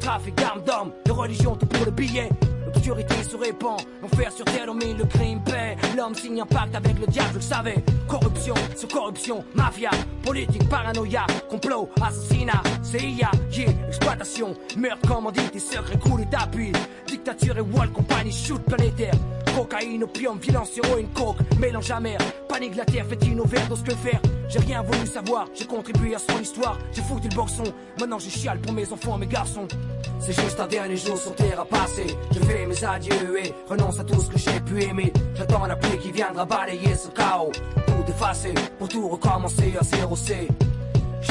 Trafic d'armes d'hommes, de religion, tout pour le billet. L'obscurité se répand, l'enfer sur terre domine le crime paix. L'homme signe un pacte avec le diable, je le savais. Corruption sur corruption, mafia, politique, paranoïa, complot, assassinat, CIA, yeah, exploitation, meurtre, commandite et secret coulé d'appui. Dictature et wall compagnie, shoot planétaire. Cocaïne, opium, violence, héroïne, coke, mélange amer. Panique la terre, fait une overdose, que faire J'ai rien voulu savoir, j'ai contribué à son histoire. J'ai foutu le boxon, maintenant je chiale pour mes enfants, mes garçons. C'est juste un dernier jour sur terre à passer. Je fais mes adieux et renonce à tout ce que j'ai pu aimer. J'attends la pluie qui viendra balayer ce chaos. Tout effacer pour tout recommencer à zéro.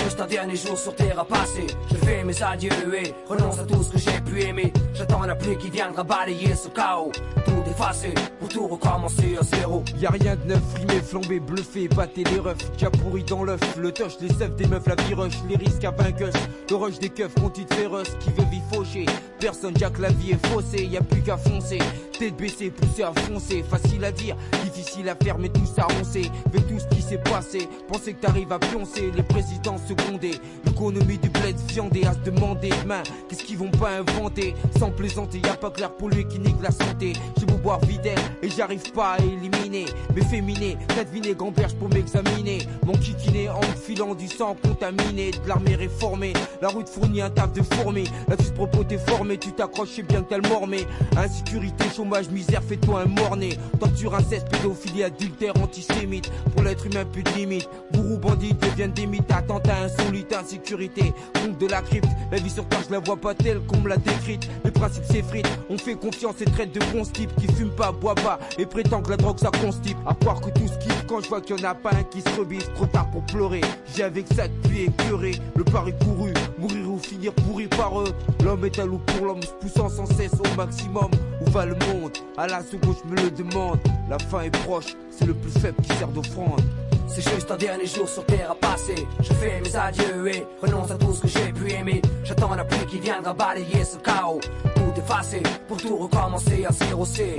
Juste un dernier jour sur terre à passer. Je fais mes adieux et renonce à tout ce que j'ai pu aimer. J'attends la pluie qui viendra balayer ce chaos. Tout effacer pour tout recommencer à zéro. Y a rien de neuf, frimé, flambé, bluffé, batté les refs. Qui a pourri dans l'œuf, le touch, les seufs des meufs, la viroche, les risques à vainqueuse. Le rush des keufs, continue féroce, qui veut vie faucher. Personne, Jack, la vie est faussée, y a plus qu'à foncer. Tête baissée, poussée à foncer, facile à dire, difficile à faire, mais tout ça roncé. Avec tout ce qui s'est passé, penser que t'arrives à pioncer, les présidents secondés. L'économie du bled viandé à se demander demain, qu'est-ce qu'ils vont pas inventer? Sans plaisanter, y a pas clair pour lui qui nique la santé. J'ai beau boire videl et j'arrive pas à éliminer. Mes féminés, quatre vinaigre en berge pour m'examiner. Mon kikiné en filant du sang contaminé, de l'armée réformée. La route fournit un taf de fourmi. La fille propos t'es formé, tu t'accroches, bien que t'as le mormé. Insécurité, chômage, misère, fais-toi un morné. Torture, inceste, pédophilie, adultère, antisémite. Pour l'être humain, plus de limite. Bourreau, bandit deviennent des mythes. Attentat insolite, insécurité. Compte de la crypte. La vie sur terre, je la vois pas telle qu'on me l'a décrite. Les principes s'effritent. On fait confiance et traite de bons types qui fument pas, boit pas et prétend que la drogue ça constipe. À croire que tout ce quand je vois qu'il y en a pas un qui se rebise, trop tard pour pleurer. J'ai avec ça depuis écœuré, le pari couru, mourir ou finir pourri par eux. L'homme est un loup pour l'homme, se poussant sans cesse au maximum. Où va le monde À la seconde, je me le demande. La fin est proche, c'est le plus faible qui sert d'offrande. C'est juste un dernier jour sur terre à passer. Je fais mes adieux et renonce à tout ce que j'ai pu aimer. J'attends la pluie qui viendra balayer ce chaos. Tout effacer pour tout recommencer à zéro C.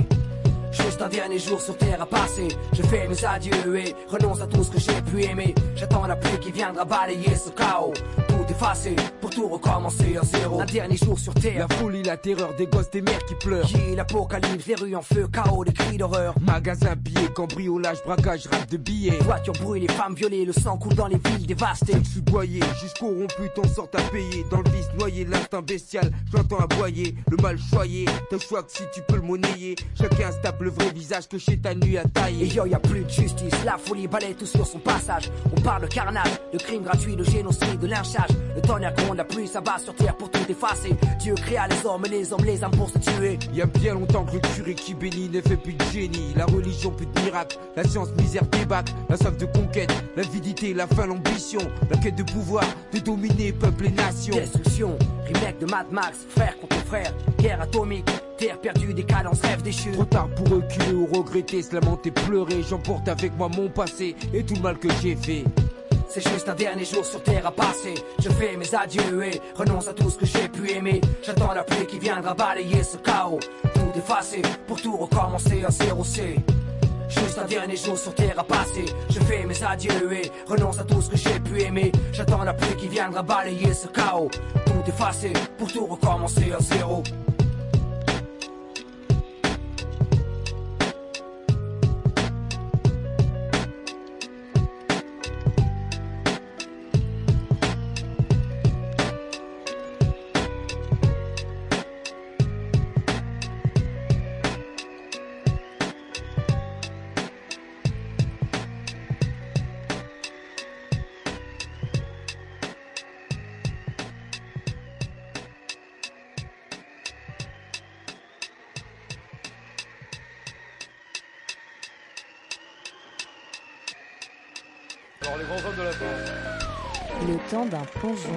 Juste un dernier jour sur terre à passer. Je fais mes adieux et renonce à tout ce que j'ai pu aimer. J'attends la pluie qui viendra balayer ce chaos. Effacer pour tout recommencer à zéro. Un dernier jour sur terre. La folie, la terreur des gosses, des mères qui pleurent. Qui l'apocalypse, les rues en feu, chaos, des cris d'horreur. Magasin, billets, cambriolage, braquage, rap de billets. Voitures brûlées, femmes violées, le sang coule dans les villes dévastées. Je boyé, jusqu'au rompu, t'en sortes à payer. Dans le vice noyé, l'instinct bestial, j'entends aboyer. Le mal choyé, t'as choix que si tu peux le monnayer. Chacun se tape le vrai visage que chez ta nuit à tailler. Et yo, y a plus de justice, la folie balaye tout sur son passage. On parle de carnage, de crimes gratuits, de génocide, de lynchage. Le tonnerre gronde, la pluie s'abat sur terre pour tout effacer. Dieu créa les hommes et les hommes les âmes pour se tuer. Il y a bien longtemps que le curé qui bénit ne fait plus de génie. La religion, plus de miracle. La science, misère, débat. La soif de conquête. L'avidité, la faim, l'ambition. La quête de pouvoir, de dominer peuple et nation. Destruction, remake de Mad Max, frère contre frère. Guerre atomique, terre perdue, décadence, rêve déchu. Trop tard pour reculer ou regretter, se lamenter, pleurer. J'emporte avec moi mon passé et tout le mal que j'ai fait. C'est juste un dernier jour sur terre à passer. Je fais mes adieux et renonce à tout ce que j'ai pu aimer. J'attends la pluie qui viendra balayer ce chaos. Tout effacer pour tout recommencer à zéro C. Juste un dernier jour sur terre à passer. Je fais mes adieux et renonce à tout ce que j'ai pu aimer. J'attends la pluie qui viendra balayer ce chaos. Tout effacer pour tout recommencer à zéro. D'un plongeon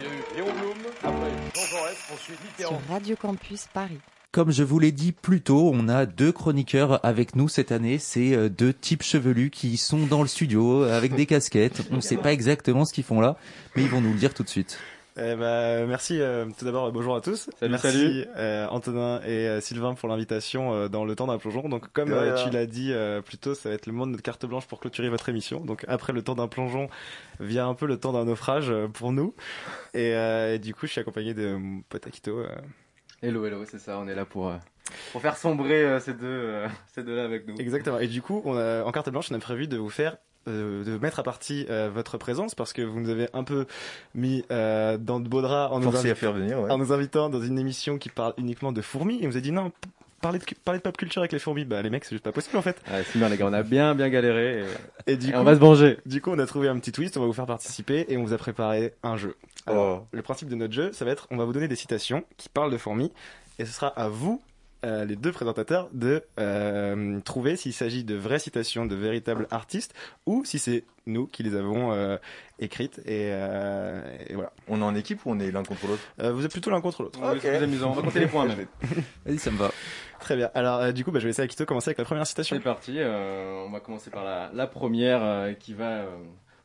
Il y a eu Léon Blum, après Jean Jaurès, ensuite sur. Radio Campus Paris. Comme je vous l'ai dit plus tôt, on a deux chroniqueurs avec nous cette année. C'est euh, deux types chevelus qui sont dans le studio avec des casquettes. On ne sait pas exactement ce qu'ils font là, mais ils vont nous le dire tout de suite. Eh ben, merci euh, tout d'abord bonjour à tous. Salut, merci salut. euh, Antonin et euh, Sylvain pour l'invitation euh, dans le temps d'un plongeon. Donc comme euh, tu l'as dit euh, plus tôt, ça va être le moment de notre carte blanche pour clôturer votre émission. Donc après le temps d'un plongeon vient un peu le temps d'un naufrage euh, pour nous. Et, euh, et du coup, je suis accompagné de mon pote Akito. euh. Hello, hello, c'est ça, on est là pour, euh, pour faire sombrer euh, ces deux, euh, ces deux-là avec nous. Exactement. Et du coup, on a, en carte blanche, on a prévu de vous faire euh, de mettre à partie euh, votre présence parce que vous nous avez un peu mis euh, dans de beaux draps en nous, Forcé à invi- faire venir, ouais. en nous invitant dans une émission qui parle uniquement de fourmis et on vous a dit non parler de, parler de pop culture avec les fourmis bah les mecs c'est juste pas possible en fait Ouais, c'est bien les gars, on a bien bien galéré et, et du et coup on va se venger. du coup on a trouvé un petit twist on va vous faire participer et on vous a préparé un jeu alors le principe de notre jeu ça va être on va vous donner des citations qui parlent de fourmis et ce sera à vous euh, les deux présentateurs de euh, trouver s'il s'agit de vraies citations de véritables artistes ou si c'est nous qui les avons euh, écrites et, euh, et voilà. On est en équipe ou on est l'un contre l'autre? Euh, vous êtes plutôt l'un contre l'autre. C'est plus amusant. On va compter les points même. Vas-y, ça me va. Très bien. Alors euh, du coup, bah, je vais laisser Akito commencer avec la première citation. C'est parti, euh, on va commencer par la, la première euh, qui va, euh,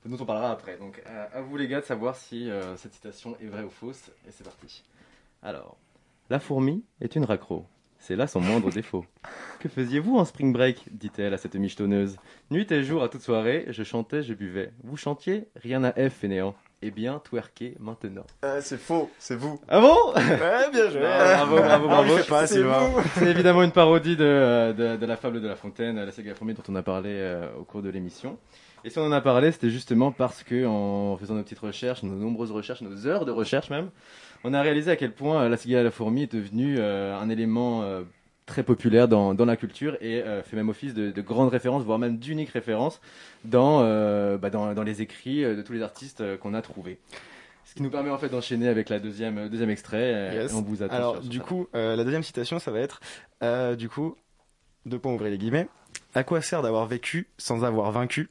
dont on parlera après. Donc à, à vous les gars de savoir si euh, cette citation est vraie ou fausse. Et c'est parti. Alors, la fourmi est une raccro. C'est là son moindre défaut. Que faisiez-vous en spring break dit-elle à cette michetonneuse. Nuit et jour à toute soirée, je chantais, je buvais. Vous chantiez Rien à F, fainéant. Eh bien, twerker maintenant. Euh, c'est faux, c'est vous. Ah bon? Ouais, bien joué. Bravo, bravo, bravo. le fait pas, C'est Sylvain. vous. C'est évidemment une parodie de, de, de la fable de La Fontaine, la saga fourmi dont on a parlé euh, au cours de l'émission. Et si on en a parlé, c'était justement parce que en faisant nos petites recherches, nos nombreuses recherches, nos heures de recherche même, on a réalisé à quel point euh, la cigale à la fourmi est devenue euh, un élément très populaire dans, dans la culture et euh, fait même office de, de grande référence, voire même d'unique référence dans, euh, bah, dans, dans les écrits euh, de tous les artistes qu'on a trouvés. Ce qui nous permet en fait d'enchaîner avec la deuxième, deuxième extrait. Yes. et on vous attend Alors du ça. coup, la deuxième citation, ça va être du coup deux points ouvrez les guillemets. À quoi sert d'avoir vécu sans avoir vaincu?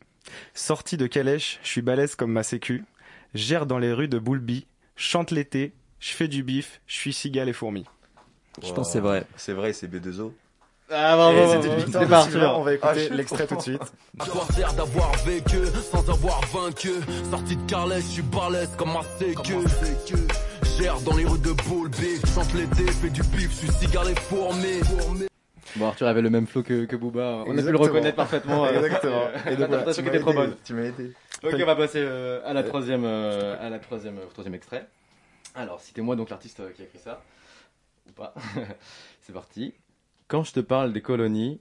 Sorti de calèche, je suis balèze comme ma sécu. Gère dans les rues de Boulby, chante l'été, je fais du bif, je suis cigale et fourmi. Je pense que c'est vrai. C'est vrai, c'est B2O. Ah, de parti, Sylvain. alors. On va Ah, écouter suis l'extrait tout de suite. Sert d'avoir vécu sans avoir vaincu Sorti de Carles, je suis balèze comme ma sécu Gère dans les rues de Boulby, chante l'été, fais du bif, je suis cigare et fourmi Bon, Arthur avait le même flow que, que Booba. On a pu le Exactement. reconnaître parfaitement. euh, Exactement. euh, Et L'interprétation qui était trop bonne. Tu m'as aidé. Ok, on va passer euh, à la troisième, euh, à la troisième, au troisième extrait. Alors, citez-moi donc l'artiste euh, qui a écrit ça. Ou pas. C'est parti. Quand je te parle des colonies,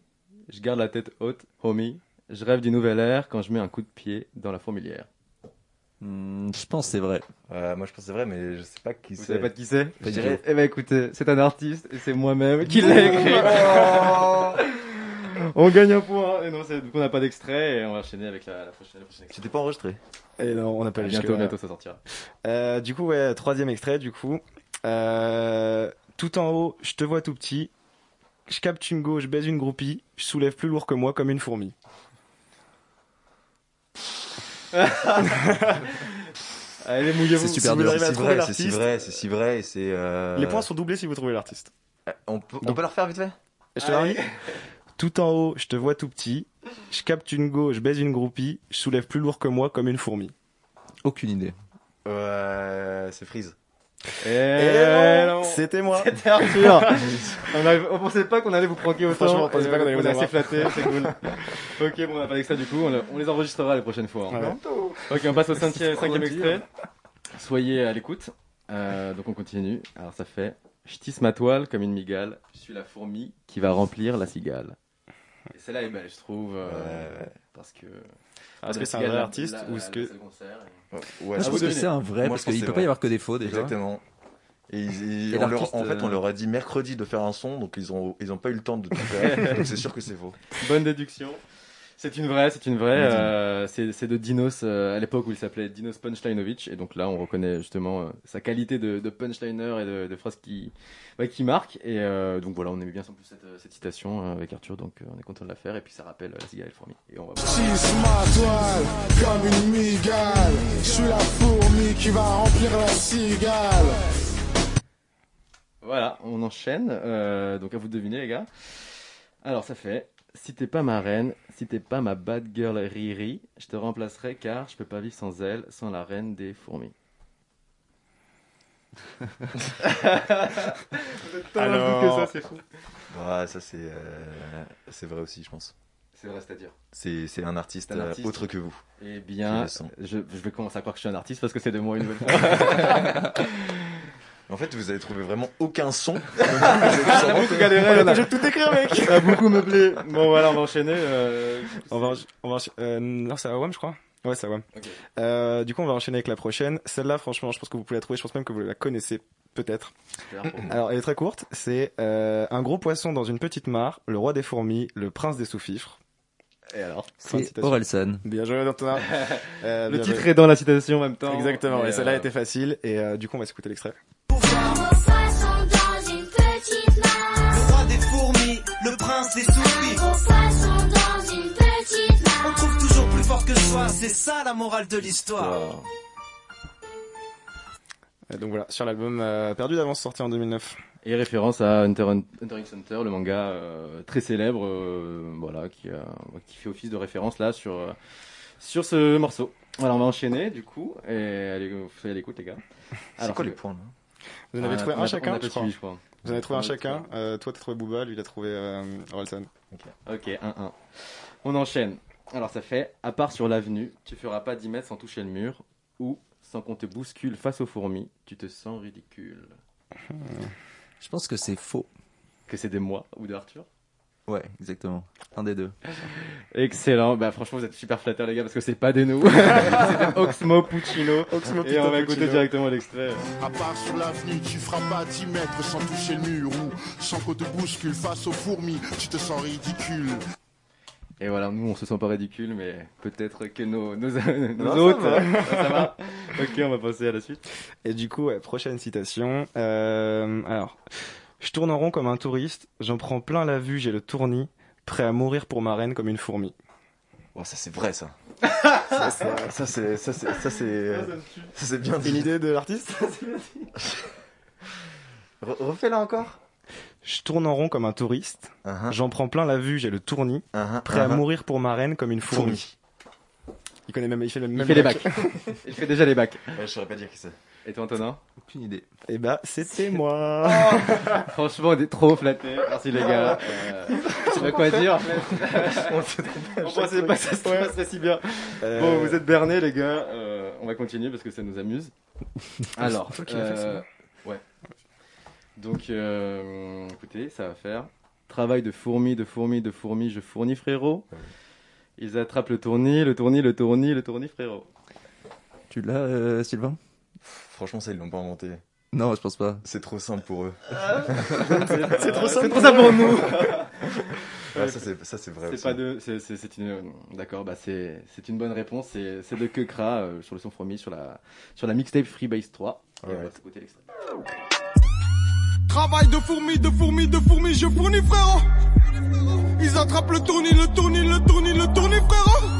je garde la tête haute, homie. Je rêve du nouvel air quand je mets un coup de pied dans la fourmilière. Hmm, je pense que c'est vrai. Euh, moi, je pense que c'est vrai, mais je sais pas qui Vous c'est. savez pas de qui c'est Je dirais, eh ben écoutez, c'est un artiste et c'est moi-même qui l'ai écrit. On gagne un point. Et non, c'est- du coup, on n'a pas d'extrait et on va enchaîner avec la, la prochaine. la prochaine. C'était pas enregistré. Et non, on n'a pas Bientôt, bientôt, ça sortira. Euh, du coup, ouais, troisième extrait, du coup. Euh, tout en haut, je te vois tout petit. Je capte une go, je baise une groupie. Je soulève plus lourd que moi comme une fourmi. Allez, mouillez-vous. C'est super Si vous dur. arrivez à C'est si trouver vrai, c'est si vrai, c'est si vrai. C'est. euh, Les points sont doublés si vous trouvez l'artiste. On peut, on peut la refaire vite fait? Je te la Tout en haut, je te vois tout petit. Je capte une go, je baise une groupie. Je soulève plus lourd que moi comme une fourmi. Aucune idée. Ouais, c'est Freeze. Et Eh non. C'était moi. C'était Arthur. on, pensait pas qu'on allait vous pranker autant. Franchement, on pensait pas qu'on allait on vous est assez avoir. flattés, c'est cool. ok, bon, on n'a pas d'extrait du coup, on, le- on les enregistrera les prochaines fois. hein. Ouais. Ok, on passe au cinquième, extrait. Soyez à l'écoute. Euh, donc on continue. Alors ça fait Je tisse ma toile comme une migale. Je suis la fourmi qui va remplir la cigale. Et celle-là est belle, je trouve. euh, Parce que. Parce la que c'est un vrai artiste la- ou est-ce que- Ouais, je pense que c'est un vrai Moi, parce qu'il que peut pas y avoir que des faux déjà. Exactement. Et, ils- Et on leur- l'artiste, en fait, on euh, leur a dit mercredi de faire un son, donc ils ont, ils ont pas eu le temps de tout faire. donc c'est sûr que c'est faux. Bonne déduction. C'est une vraie, c'est une vraie. Euh, c'est c'est de Dinos euh, à l'époque où il s'appelait Dinos Punchlinovic. Et donc là, on reconnaît justement euh, sa qualité de, de punchliner et de, de phrases qui, ouais, qui marquent. Et euh, donc voilà, on aimait bien sans plus cette, euh, cette citation euh, avec Arthur. Donc euh, on est content de la faire. Et puis ça rappelle euh, la cigale et le fourmi. Et on va ma toile comme une migale. Je suis la fourmi qui va remplir la cigale. Voilà, on enchaîne. euh, donc à vous de deviner, les gars. Alors ça fait Si t'es pas ma reine, si t'es pas ma bad girl Riri, je te remplacerai car je peux pas vivre sans elle, sans la reine des fourmis. Alors- que ça, c'est fou. Ouais, ça c'est, euh, c'est vrai aussi, je pense. C'est vrai, c'est-à-dire? C'est, c'est un artiste, C'est un euh, artiste. autre que vous. Eh Qui bien, le je, je vais commencer à croire que je suis un artiste parce que c'est de moi une nouvelle fois. En fait, vous avez trouvé vraiment aucun son. On a beaucoup galéré, on a- tout écrire, mec. Ça a beaucoup meublé. Bon, voilà, on va enchaîner. euh, On va, on va euh, non, c'est à WAM, je crois. Ouais, c'est à WAM. Euh, du coup, on va enchaîner avec la prochaine. Celle-là, franchement, je pense que vous pouvez la trouver. Je pense même que vous la connaissez, peut-être. Alors, elle est très courte. C'est euh, un gros poisson dans une petite mare, le roi des fourmis, le prince des sous-fifres. Et alors C'est. Orelsan. Bien joué, Antonin. Euh, Le titre joué. est dans la citation en même temps. Exactement. Et, Et celle-là euh, était facile. Et euh, du coup, on va s'écouter l'extrait. Que soi, c'est ça la morale de l'histoire. Et donc voilà, sur l'album euh, Perdu d'avance sorti en 2009. Et référence à Hunter, Hunter x Hunter, le manga euh, très célèbre, euh, voilà, qui, qui fait office de référence là sur, sur ce morceau. Voilà, on va enchaîner du coup, et allez, vous soyez à l'écoute les gars. C'est quoi les points là? Vous en avez On a- trouvé on un a- chacun, je crois. suivi, je crois. Vous en avez trouvé un chacun. Euh, toi, t'as trouvé Booba, lui, il a trouvé euh, Orelsan. Ok, 1-1. On enchaîne. Alors ça fait, à part sur l'avenue, tu feras pas 10 mètres sans toucher le mur, ou sans qu'on te bouscule face aux fourmis, tu te sens ridicule. Je pense que c'est faux. Que c'est de moi ou de Arthur? Ouais, exactement. Un des deux. Excellent, bah franchement vous êtes super flatteurs les gars parce que c'est pas de nous, c'est de Oxmo Puccino. Oxmo Et on va écouter directement l'extrait. À part sur l'avenue, tu feras pas 10 mètres sans toucher le mur ou sans qu'on te bouscule face aux fourmis, tu te sens ridicule. Et voilà, nous on se sent pas ridicule, mais peut-être que nos, nos, nos Non, ça autres, va. ça va. Ok, on va passer à la suite. Et du coup, ouais, prochaine citation. Euh, alors, je tourne en rond comme un touriste, j'en prends plein la vue, j'ai le tournis, prêt à mourir pour ma reine comme une fourmi. Oh, ça c'est vrai ça. ça c'est, ça c'est, ça c'est, ça c'est, ça c'est bien dit. Une idée de l'artiste Re- Refais-la encore. Je tourne en rond comme un touriste, Uh-huh. j'en prends plein la vue, j'ai le tournis, Uh-huh, prêt à uh-huh. mourir pour ma reine comme une fourmi. Fourmi. Il connaît même, il fait le même Il fait les bac. bacs. Il fait déjà les bacs. Ouais, je saurais pas dire qui c'est. Et toi Antonin Aucune idée. Et bah, c'était moi. Franchement, on est trop flattés. Merci les gars. Euh, je sais pas quoi dire. On chaque pensait pas que ça se passerait si bien. Euh, Bon, vous êtes bernés les gars. Euh, on va continuer parce que ça nous amuse. Alors, euh, ouais. Donc, euh, écoutez, ça va faire travail de fourmi, de fourmi, de fourmi. Je fournis frérot. Ils attrapent le tournis, le tournis, le tournis, le tournis frérot. Tu l'as, euh, Sylvain? Franchement, ça ils l'ont pas inventé. Non, je pense pas. C'est trop simple pour eux. C'est trop simple pour nous. Ah, ça, c'est- ça, c'est vrai C'est pas de, une, d'accord, bah c'est, c'est une bonne réponse. C'est, de Kekra euh, sur le son fourmi sur la, sur la mixtape Freebase 3. Et on va s'écouter l'extrait. Travail de fourmi, de fourmi, de fourmi, je fournis frérot. Ils attrapent le tournis, le tournis, le tournis, le tournis frérot.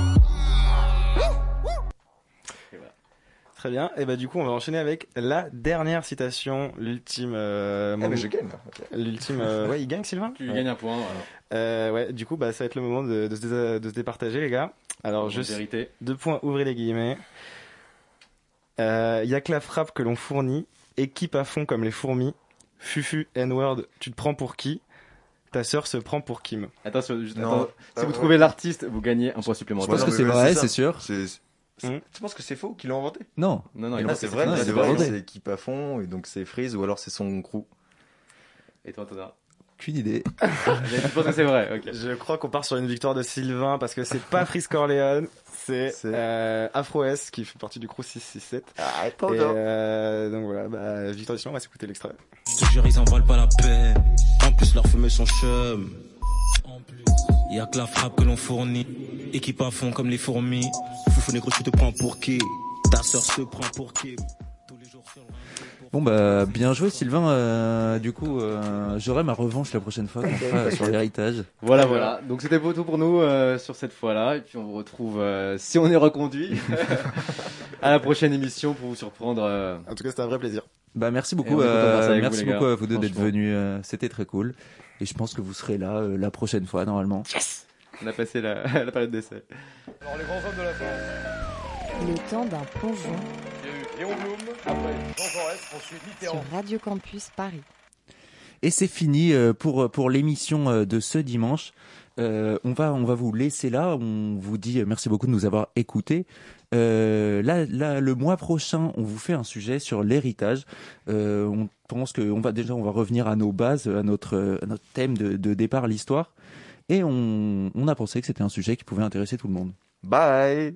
Très bien. Et bah du coup, on va enchaîner avec la dernière citation, l'ultime. Euh, Ah, mais je gagne. L'ultime. euh, ouais, il gagne Sylvain. Tu Ouais. gagnes un point. Voilà. Euh, ouais, du coup, bah, ça va être le moment de, de se, dé- de se départager, les gars. Alors, vérité. deux points, ouvrez les guillemets. Il y a que la frappe que l'on fournit, équipe à fond comme les fourmis. Fufu, N-word, tu te prends pour qui? Ta sœur se prend pour Kim. Attention, juste, Non. attends, Ah, si vous ouais. trouvez l'artiste, vous gagnez un point supplémentaire. pense que c'est vrai, c'est sûr. Hmm. Tu penses que c'est faux qu'ils l'ont inventé? Non. Non, non, il c'est vrai, non, c'est vrai, c'est fond, et donc c'est Freeze, ou alors c'est son crew. Et toi, Thomas? Aucune idée. Je pense que c'est vrai, ok. Je crois qu'on part sur une victoire de Sylvain parce que c'est pas Frisk Corleone, c'est euh, Afro S qui fait partie du crew 667. Ah, Et euh, donc voilà, bah, victoire de Sylvain, on va s'écouter l'extrait. Je te jure, ils en valent pas la peine. En plus, leur fumée sont chum. Y a que la frappe que l'on fournit. Équipe à fond comme les fourmis. Foufou négro, tu te prends pour qui? Ta sœur se prend pour qui? Bon bah bien joué Sylvain. Euh, du coup, euh, j'aurai ma revanche la prochaine fois fera sur l'héritage. Voilà, voilà. Donc c'était beau tout pour nous euh, sur cette fois-là. Et puis on vous retrouve, euh, si on est reconduit, à la prochaine émission pour vous surprendre. euh. En tout cas, c'était un vrai plaisir. Bah merci beaucoup. euh, merci vous, beaucoup à vous deux d'être venus. euh, C'était très cool. Et je pense que vous serez là euh, la prochaine fois normalement. On a passé la, la période d'essai. Alors, les grands hommes de la France. Le temps d'un plongeon Il y a eu Léon Blum, sur. Radio Campus Paris. Et c'est fini euh, pour pour l'émission euh, de ce dimanche. Euh, on va on va vous laisser là. On vous dit euh, merci beaucoup de nous avoir écoutés. Euh, là, là, le mois prochain, on vous fait un sujet sur l'héritage. Euh, on pense que on va déjà on va revenir à nos bases, à notre euh, à notre thème de, de départ, l'histoire. Et on, on a pensé que c'était un sujet qui pouvait intéresser tout le monde. Bye